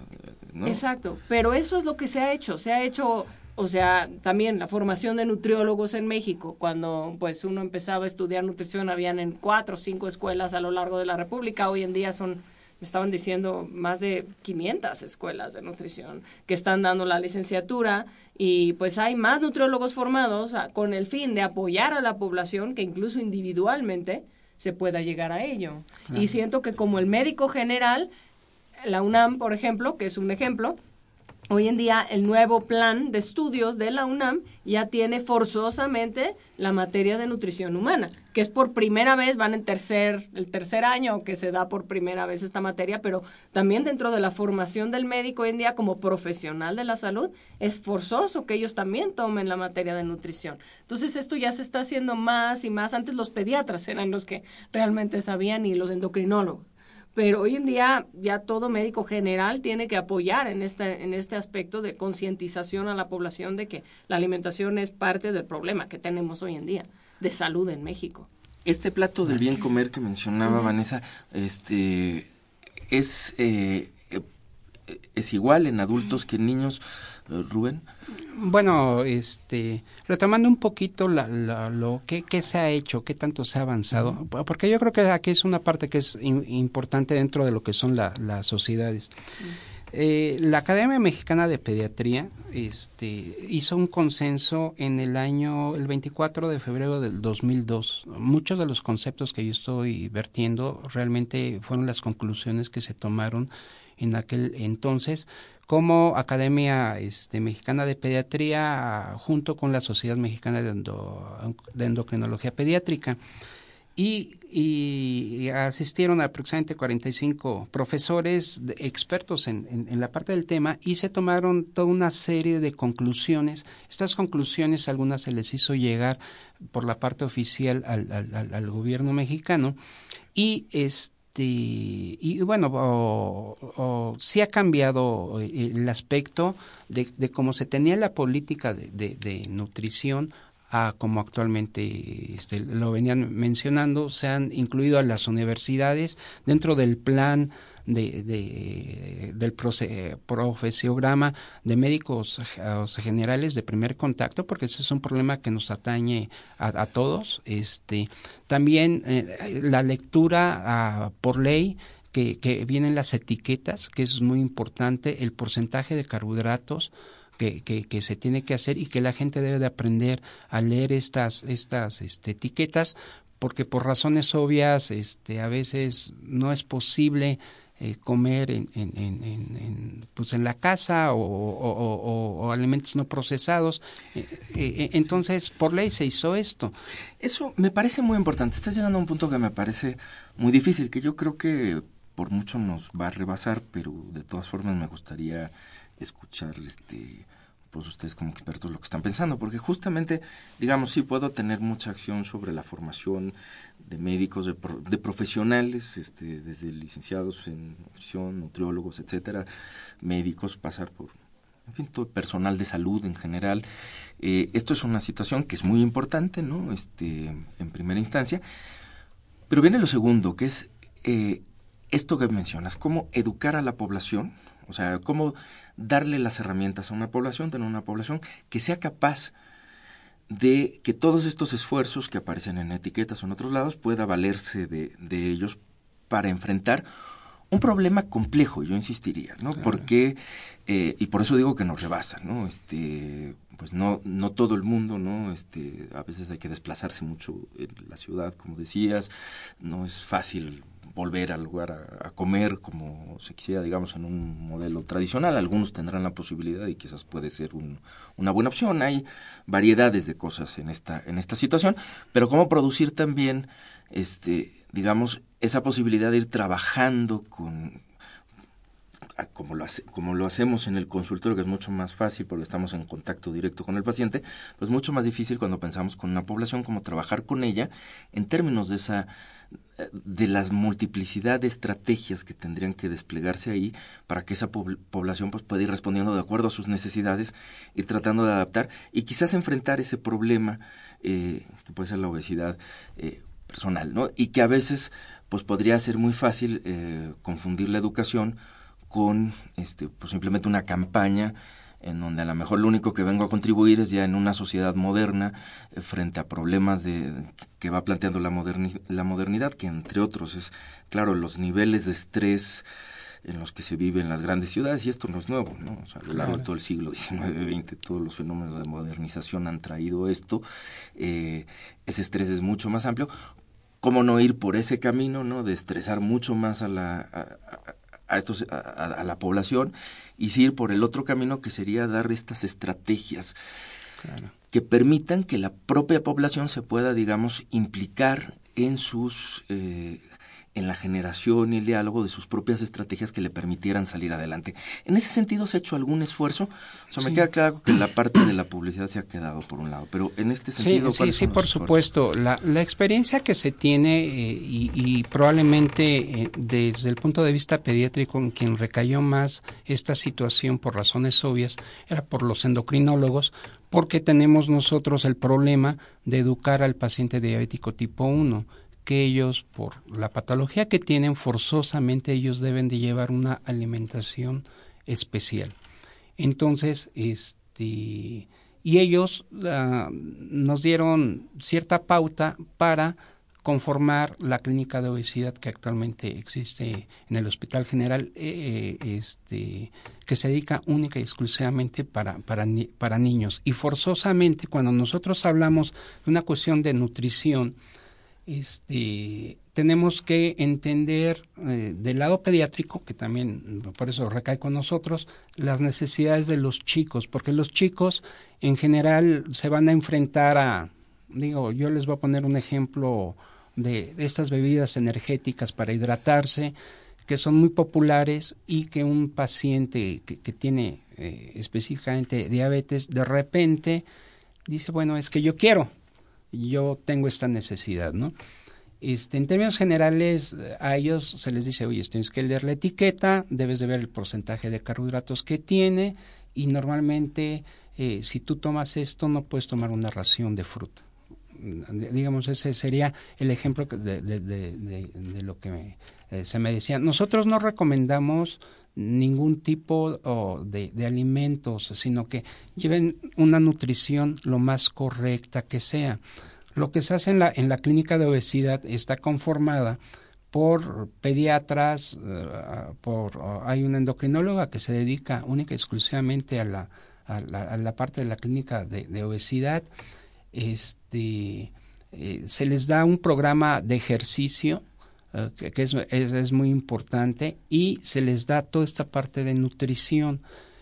Exacto, pero eso es lo que se ha hecho, se ha hecho, o sea, también la formación de nutriólogos en México, cuando pues uno empezaba a estudiar nutrición, habían en cuatro o cinco escuelas a lo largo de la República, hoy en día son, me estaban diciendo, más de 500 escuelas de nutrición que están dando la licenciatura y pues hay más nutriólogos formados con el fin de apoyar a la población que incluso individualmente se pueda llegar a ello. Y siento que como el médico general la UNAM, por ejemplo, que es un ejemplo, hoy en día el nuevo plan de estudios de la UNAM ya tiene forzosamente la materia de nutrición humana, que es por primera vez, van en tercer, el tercer año que se da por primera vez esta materia, pero también dentro de la formación del médico hoy en día como profesional de la salud, es forzoso que ellos también tomen la materia de nutrición. Entonces esto ya se está haciendo más y más. Antes los pediatras eran los que realmente sabían y los endocrinólogos pero hoy en día ya todo médico general tiene que apoyar en este, en este aspecto de concientización a la población de que la alimentación es parte del problema que tenemos hoy en día de salud en México. Este plato del bien comer que mencionaba Vanessa, este es eh, es igual en adultos que en niños, eh, Rubén. Bueno, este, retomando un poquito lo que, se ha hecho, qué tanto se ha avanzado, porque yo creo que aquí es una parte que es importante dentro de lo que son las sociedades. Eh, la Academia Mexicana de Pediatría este, hizo un consenso en el año, el 24 de febrero del 2002. Muchos de los conceptos que yo estoy vertiendo realmente fueron las conclusiones que se tomaron en aquel entonces como Academia este, Mexicana de Pediatría junto con la Sociedad Mexicana de, Endocrinología Pediátrica. Y, asistieron aproximadamente 45 profesores expertos en, la parte del tema y se tomaron toda una serie de conclusiones. Estas conclusiones algunas se les hizo llegar por la parte oficial al, al, gobierno mexicano y este, y bueno, o, sí ha cambiado eh, el aspecto de, cómo se tenía la política de, nutrición a como actualmente este, lo venían mencionando, se han incluido a las universidades dentro del plan de, de, del profesiograma de médicos generales de primer contacto, porque ese es un problema que nos atañe a, todos. Este, también eh, la lectura ah, por ley que, que vienen las etiquetas, que es muy importante, el porcentaje de carbohidratos, que, que, que, se tiene que hacer y que la gente debe de aprender a leer estas, estas este, etiquetas porque por razones obvias este, a veces no es posible eh, comer en, en, en, pues en la casa o, o, alimentos no procesados. Eh, eh, entonces, por ley se hizo esto. Eso me parece muy importante. Estás llegando a un punto que me parece muy difícil, que yo creo que por mucho nos va a rebasar, pero de todas formas me gustaría escuchar este pues ustedes como expertos lo que están pensando, porque justamente, digamos, sí puedo tener mucha acción sobre la formación de médicos, de, de profesionales, este, desde licenciados en nutrición, nutriólogos, etcétera, médicos, pasar por, en fin, todo personal de salud en general. Eh, esto es una situación que es muy importante, ¿no? Este, en primera instancia. Pero viene lo segundo, que es eh, esto que mencionas, cómo educar a la población, o sea, cómo darle las herramientas a una población, tener una población que sea capaz de que todos estos esfuerzos que aparecen en etiquetas o en otros lados pueda valerse de, de ellos para enfrentar un problema complejo, yo insistiría, ¿no? Porque, eh, y por eso digo que nos rebasa, ¿no? Este, pues no, no todo el mundo, ¿no? Este, a veces hay que desplazarse mucho en la ciudad, como decías, no es fácil volver al lugar a, comer como se quisiera, digamos, en un modelo tradicional. Algunos tendrán la posibilidad y quizás puede ser una buena opción. Hay variedades de cosas en esta, en esta situación, pero cómo producir también, este, digamos, esa posibilidad de ir trabajando con como lo, como lo hacemos en el consultorio, que es mucho más fácil porque estamos en contacto directo con el paciente, pues mucho más difícil cuando pensamos con una población, como trabajar con ella en términos de esa de las multiplicidad de estrategias que tendrían que desplegarse ahí para que esa población pues, pueda ir respondiendo de acuerdo a sus necesidades, ir tratando de adaptar y quizás enfrentar ese problema eh, que puede ser la obesidad eh, personal, ¿no? Y que a veces pues podría ser muy fácil eh, confundir la educación con este, pues simplemente una campaña en donde a lo mejor lo único que vengo a contribuir es ya en una sociedad moderna eh, frente a problemas de, que va planteando la, la modernidad, que entre otros es, claro, los niveles de estrés en los que se vive en las grandes ciudades, y esto no es nuevo, ¿no? O sea, a lo largo de todo el siglo XIX, XX, todos los fenómenos de modernización han traído esto, eh, ese estrés es mucho más amplio, ¿cómo no ir por ese camino, ¿no? De estresar mucho más a la, a, estos, a, la población y ir por el otro camino que sería dar estas estrategias que permitan que la propia población se pueda, digamos, implicar en sus eh, en la generación y el diálogo de sus propias estrategias que le permitieran salir adelante. En ese sentido, ¿se ha hecho algún esfuerzo? O sea, me queda claro que la parte de la publicidad se ha quedado por un lado, pero en este sentido... Sí, sí, sí por supuesto. La, la, experiencia que se tiene eh, y, probablemente eh, desde el punto de vista pediátrico en quien recayó más esta situación por razones obvias era por los endocrinólogos, porque tenemos nosotros el problema de educar al paciente diabético tipo 1 que ellos, por la patología que tienen, forzosamente ellos deben de llevar una alimentación especial. Entonces, este, y ellos ah, nos dieron cierta pauta para conformar la clínica de obesidad que actualmente existe en el Hospital General, eh, eh, este, que se dedica única y exclusivamente para, para, para niños. Y forzosamente, cuando nosotros hablamos de una cuestión de nutrición, este, tenemos que entender eh, del lado pediátrico, que también por eso recae con nosotros, las necesidades de los chicos, porque los chicos en general se van a enfrentar a, digo, yo les voy a poner un ejemplo de, estas bebidas energéticas para hidratarse, que son muy populares y que un paciente que, tiene eh, específicamente diabetes de repente dice, bueno, es que yo quiero, yo tengo esta necesidad, ¿no? Este, en términos generales, a ellos se les dice, oye, tienes que leer la etiqueta, debes de ver el porcentaje de carbohidratos que tiene y normalmente eh, si tú tomas esto no puedes tomar una ración de fruta. Digamos, ese sería el ejemplo de, lo que eh, se me decía. Nosotros no recomendamos ningún tipo de, alimentos, sino que lleven una nutrición lo más correcta que sea. Lo que se hace en la, en la clínica de obesidad está conformada por pediatras, eh, por, hay una endocrinóloga que se dedica única y exclusivamente a la, a la, parte de la clínica de, obesidad. Este, eh, se les da un programa de ejercicio eh, que, es, es, muy importante y se les da toda esta parte de nutrición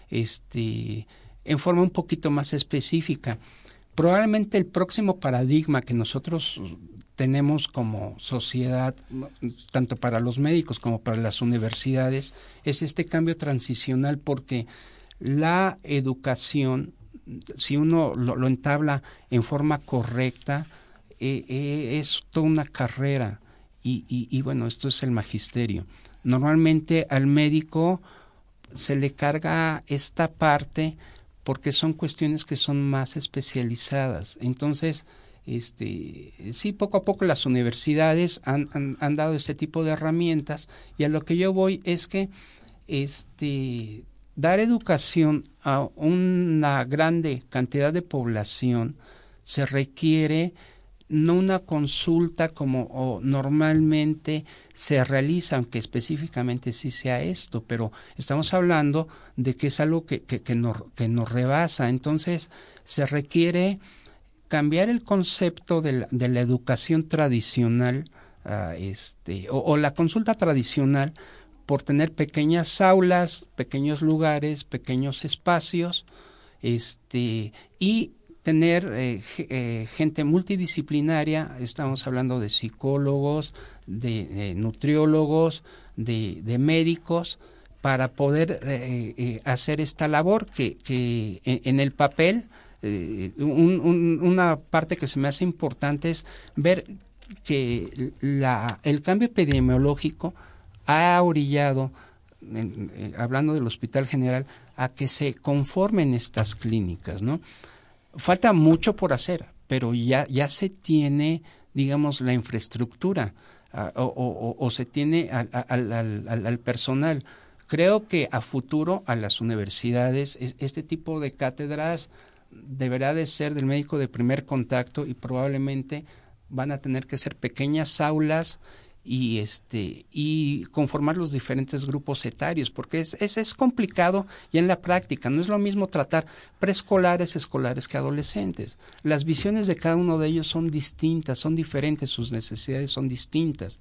este, en forma un poquito más específica. Probablemente el próximo paradigma que nosotros tenemos como sociedad, tanto para los médicos como para las universidades, es este cambio transicional porque la educación, si uno lo, entabla en forma correcta, eh, eh, es toda una carrera y, y bueno, esto es el magisterio. Normalmente al médico se le carga esta parte porque son cuestiones que son más especializadas. Entonces, este, sí, poco a poco las universidades han, han, dado este tipo de herramientas y a lo que yo voy es que este, dar educación a una grande cantidad de población se requiere no una consulta como normalmente se realiza, aunque específicamente sí sea esto, pero estamos hablando de que es algo que, que, que, nos, que nos rebasa. Entonces, se requiere cambiar el concepto de la, educación tradicional ah, este, o, la consulta tradicional por tener pequeñas aulas, pequeños lugares, pequeños espacios, este, y tener eh, eh, gente multidisciplinaria, estamos hablando de psicólogos, de, nutriólogos, de, médicos, para poder eh, hacer esta labor que, que en, el papel eh, una parte que se me hace importante es ver que la, el cambio epidemiológico ha orillado, eh, hablando del Hospital General, a que se conformen estas clínicas, ¿no? Falta mucho por hacer, pero ya, ya se tiene, digamos, la infraestructura o, se tiene al, al, al, personal. Creo que a futuro a las universidades este tipo de cátedras deberá de ser del médico de primer contacto y probablemente van a tener que ser pequeñas aulas y este y conformar los diferentes grupos etarios porque es, es, es complicado y en la práctica no es lo mismo tratar preescolares escolares que adolescentes las visiones de cada uno de ellos son distintas son diferentes sus necesidades son distintas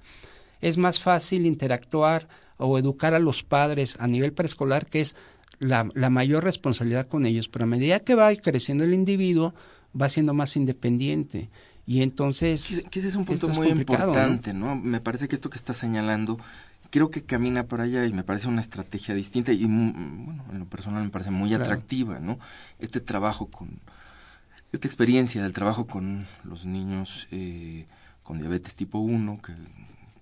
es más fácil interactuar o educar a los padres a nivel preescolar que es la, la mayor responsabilidad con ellos, pero a medida que va creciendo el individuo, va siendo más independiente. Y entonces... Que, ese es un punto muy importante, ¿no? Me parece que esto que está señalando, creo que camina por allá y me parece una estrategia distinta y, mm, bueno, en lo personal me parece muy atractiva, ¿no? Este trabajo con... Esta experiencia del trabajo con los niños eh, con diabetes tipo 1, que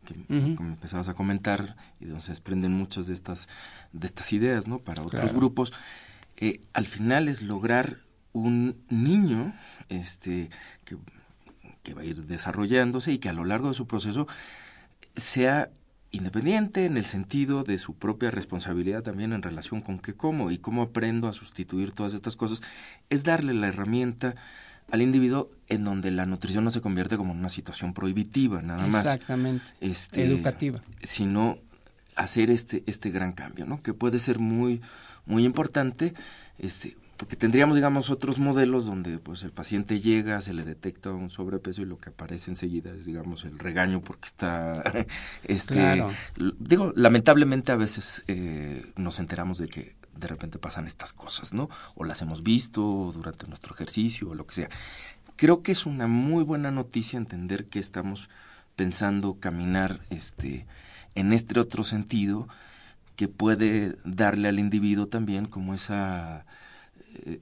que, como empezabas a comentar y donde se desprenden muchas de estas de estas ideas no para otros grupos eh, al final es lograr un niño este que, que va a ir desarrollándose y que a lo largo de su proceso sea independiente en el sentido de su propia responsabilidad también en relación con qué como y cómo aprendo a sustituir todas estas cosas, es darle la herramienta al individuo en donde la nutrición no se convierte como en una situación prohibitiva, nada más. Exactamente. Este, Educativa. Sino hacer este, este gran cambio, ¿no? Que puede ser muy, muy importante, este, porque tendríamos, digamos, otros modelos donde pues el paciente llega, se le detecta un sobrepeso y lo que aparece enseguida es, digamos, el regaño porque está, (laughs) este, digo, lamentablemente a veces eh, nos enteramos de que de repente pasan estas cosas, ¿no? O las hemos visto durante nuestro ejercicio o lo que sea. Creo que es una muy buena noticia entender que estamos pensando caminar este en este otro sentido que puede darle al individuo también como esa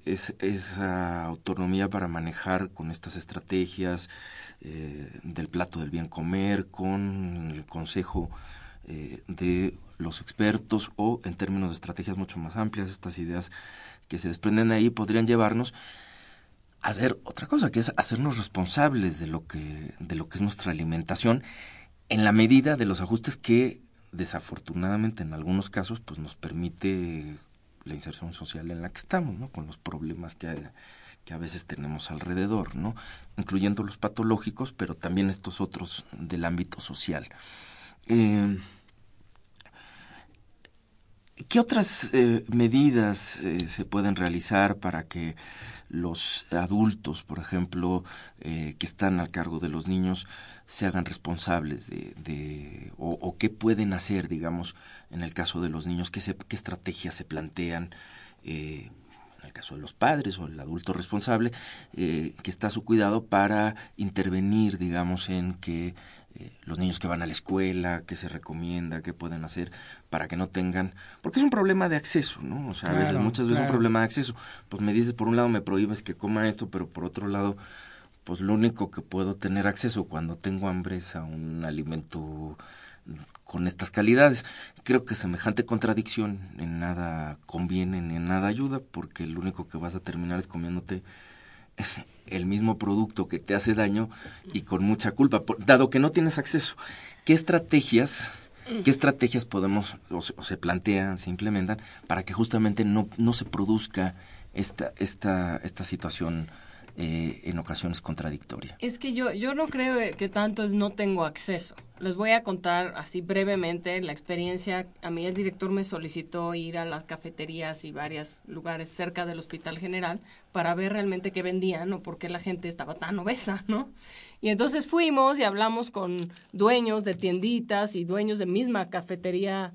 esa autonomía para manejar con estas estrategias eh, del plato del bien comer, con el consejo eh, de los expertos o en términos de estrategias mucho más amplias, estas ideas que se desprenden de ahí podrían llevarnos a hacer otra cosa, que es hacernos responsables de lo que, de lo que es nuestra alimentación en la medida de los ajustes que desafortunadamente en algunos casos pues nos permite la inserción social en la que estamos, ¿no? Con los problemas que, que a veces tenemos alrededor, ¿no? Incluyendo los patológicos, pero también estos otros del ámbito social. Eh, ¿Qué otras eh, medidas eh, se pueden realizar para que los adultos, por ejemplo, eh, que están al cargo de los niños, se hagan responsables de, de o, qué pueden hacer, digamos, en el caso de los niños, qué, qué estrategias se plantean, en el caso de los padres o el adulto responsable, que está a su cuidado para intervenir, digamos, en que eh, los niños que van a la escuela, qué se recomienda, qué pueden hacer para que no tengan, porque es un problema de acceso, ¿no? O sea, a veces, muchas veces es un problema de acceso. Pues me dices, por un lado me prohíbes que coma esto, pero por otro lado, pues lo único que puedo tener acceso cuando tengo hambre es a un alimento con estas calidades. Creo que semejante contradicción en nada conviene ni en nada ayuda, porque lo único que vas a terminar es comiéndote el mismo producto que te hace daño y con mucha culpa, dado que no tienes acceso. ¿Qué estrategias, qué estrategias podemos o se, plantean, se implementan para que justamente no, no se produzca esta, esta, esta situación en ocasiones contradictoria. Es que yo, yo no creo que tanto es no tengo acceso. Les voy a contar así brevemente la experiencia. A mí el director me solicitó ir a las cafeterías y varios lugares cerca del Hospital General para ver realmente qué vendían o por qué la gente estaba tan obesa, ¿no? Y entonces fuimos y hablamos con dueños de tienditas y dueños de misma cafetería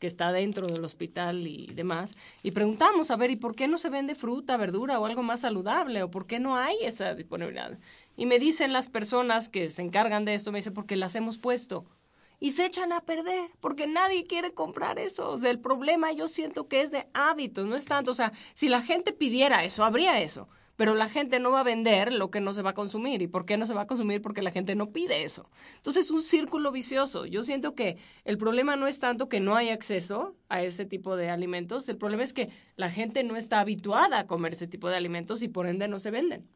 que está dentro del hospital y demás, y preguntamos, a ver, ¿y por qué no se vende fruta, verdura o algo más saludable? ¿O por qué no hay esa disponibilidad? Y me dicen las personas que se encargan de esto, me dicen, porque las hemos puesto. Y se echan a perder, porque nadie quiere comprar eso. O el problema yo siento que es de hábitos, no es tanto, o sea, si la gente pidiera eso, habría eso pero la gente no va a vender lo que no se va a consumir. ¿Y por qué no se va a consumir? Porque la gente no pide eso. Entonces es un círculo vicioso. Yo siento que el problema no es tanto que no hay acceso a ese tipo de alimentos, el problema es que la gente no está habituada a comer ese tipo de alimentos y por ende no se venden.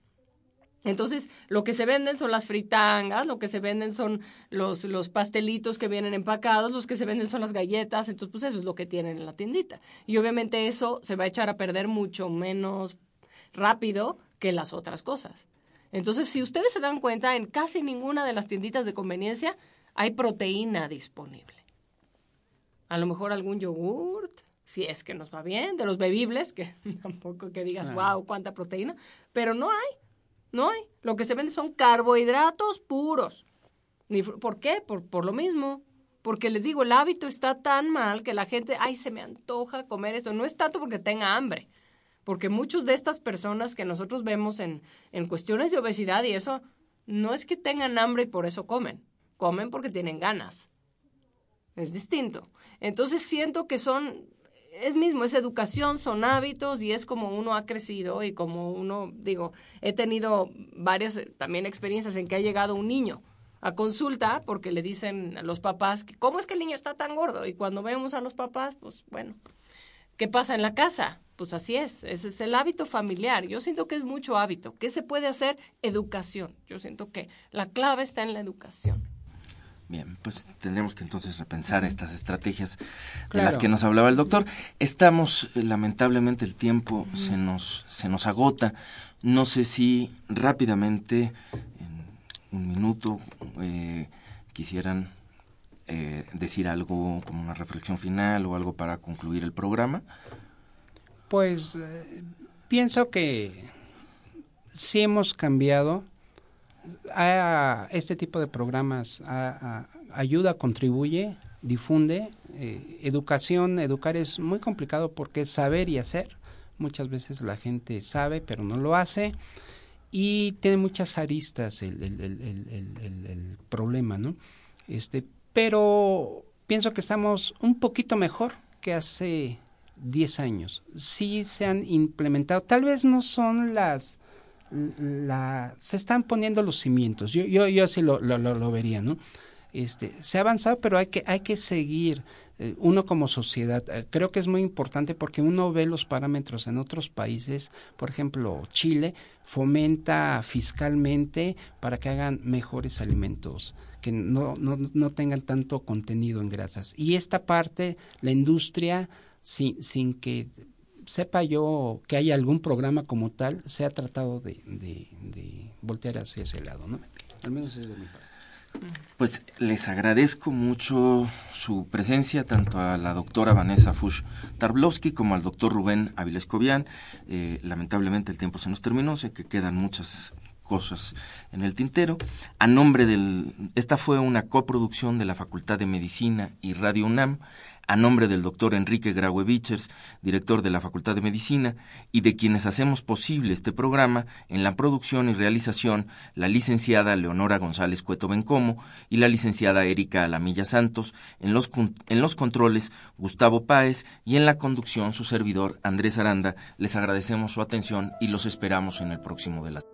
Entonces, lo que se venden son las fritangas, lo que se venden son los, los pastelitos que vienen empacados, los que se venden son las galletas, entonces, pues eso es lo que tienen en la tiendita. Y obviamente eso se va a echar a perder mucho menos rápido que las otras cosas. Entonces, si ustedes se dan cuenta, en casi ninguna de las tienditas de conveniencia hay proteína disponible. A lo mejor algún yogurt, si es que nos va bien, de los bebibles, que (laughs) tampoco que digas, wow, cuánta proteína, pero no hay, no hay. Lo que se vende son carbohidratos puros. ¿Por qué? Por, por lo mismo. Porque les digo, el hábito está tan mal que la gente, ay, se me antoja comer eso. No es tanto porque tenga hambre, porque muchos de estas personas que nosotros vemos en, en cuestiones de obesidad y eso, no es que tengan hambre y por eso comen, comen porque tienen ganas. Es distinto. Entonces siento que son, es mismo, es educación, son hábitos y es como uno ha crecido y como uno, digo, he tenido varias también experiencias en que ha llegado un niño a consulta porque le dicen a los papás, ¿cómo es que el niño está tan gordo? Y cuando vemos a los papás, pues bueno, ¿qué pasa en la casa? Pues así es, ese es el hábito familiar. Yo siento que es mucho hábito. ¿Qué se puede hacer? Educación. Yo siento que la clave está en la educación. Bien, pues tendremos que entonces repensar estas estrategias de las que nos hablaba el doctor. Estamos, lamentablemente, el tiempo se nos se nos agota. No sé si rápidamente, en un minuto, eh, quisieran eh, decir algo como una reflexión final o algo para concluir el programa. Pues eh, pienso que sí hemos cambiado. Este tipo de programas ayuda, contribuye, difunde. Eh, educación, educar es muy complicado porque es saber y hacer. Muchas veces la gente sabe pero no lo hace y tiene muchas aristas el, el problema, ¿no? Este, pero pienso que estamos un poquito mejor que hace 10 años. Sí se han implementado, tal vez no son las... La, se están poniendo los cimientos, yo, yo, yo sí lo, lo, lo vería, ¿no? Este, se ha avanzado, pero hay que, hay que seguir eh, uno como sociedad. Eh, creo que es muy importante porque uno ve los parámetros en otros países, por ejemplo, Chile fomenta fiscalmente para que hagan mejores alimentos, que no, no, no tengan tanto contenido en grasas. Y esta parte, la industria, sin, sin que sepa yo que haya algún programa como tal, se ha tratado de, de, voltear hacia ese lado, ¿no? Al menos es de mi parte. Pues les agradezco mucho su presencia, tanto a la doctora Vanessa Fush Tarblowski como al doctor Rubén Avilés eh, lamentablemente el tiempo se nos terminó, sé que quedan muchas cosas en el tintero. A nombre del. Esta fue una coproducción de la Facultad de Medicina y Radio UNAM a nombre del doctor Enrique Graue Vichers, director de la Facultad de Medicina, y de quienes hacemos posible este programa, en la producción y realización, la licenciada Leonora González Cueto Bencomo y la licenciada Erika Alamilla Santos, en los, en los controles Gustavo Páez y en la conducción su servidor Andrés Aranda. Les agradecemos su atención y los esperamos en el próximo de las.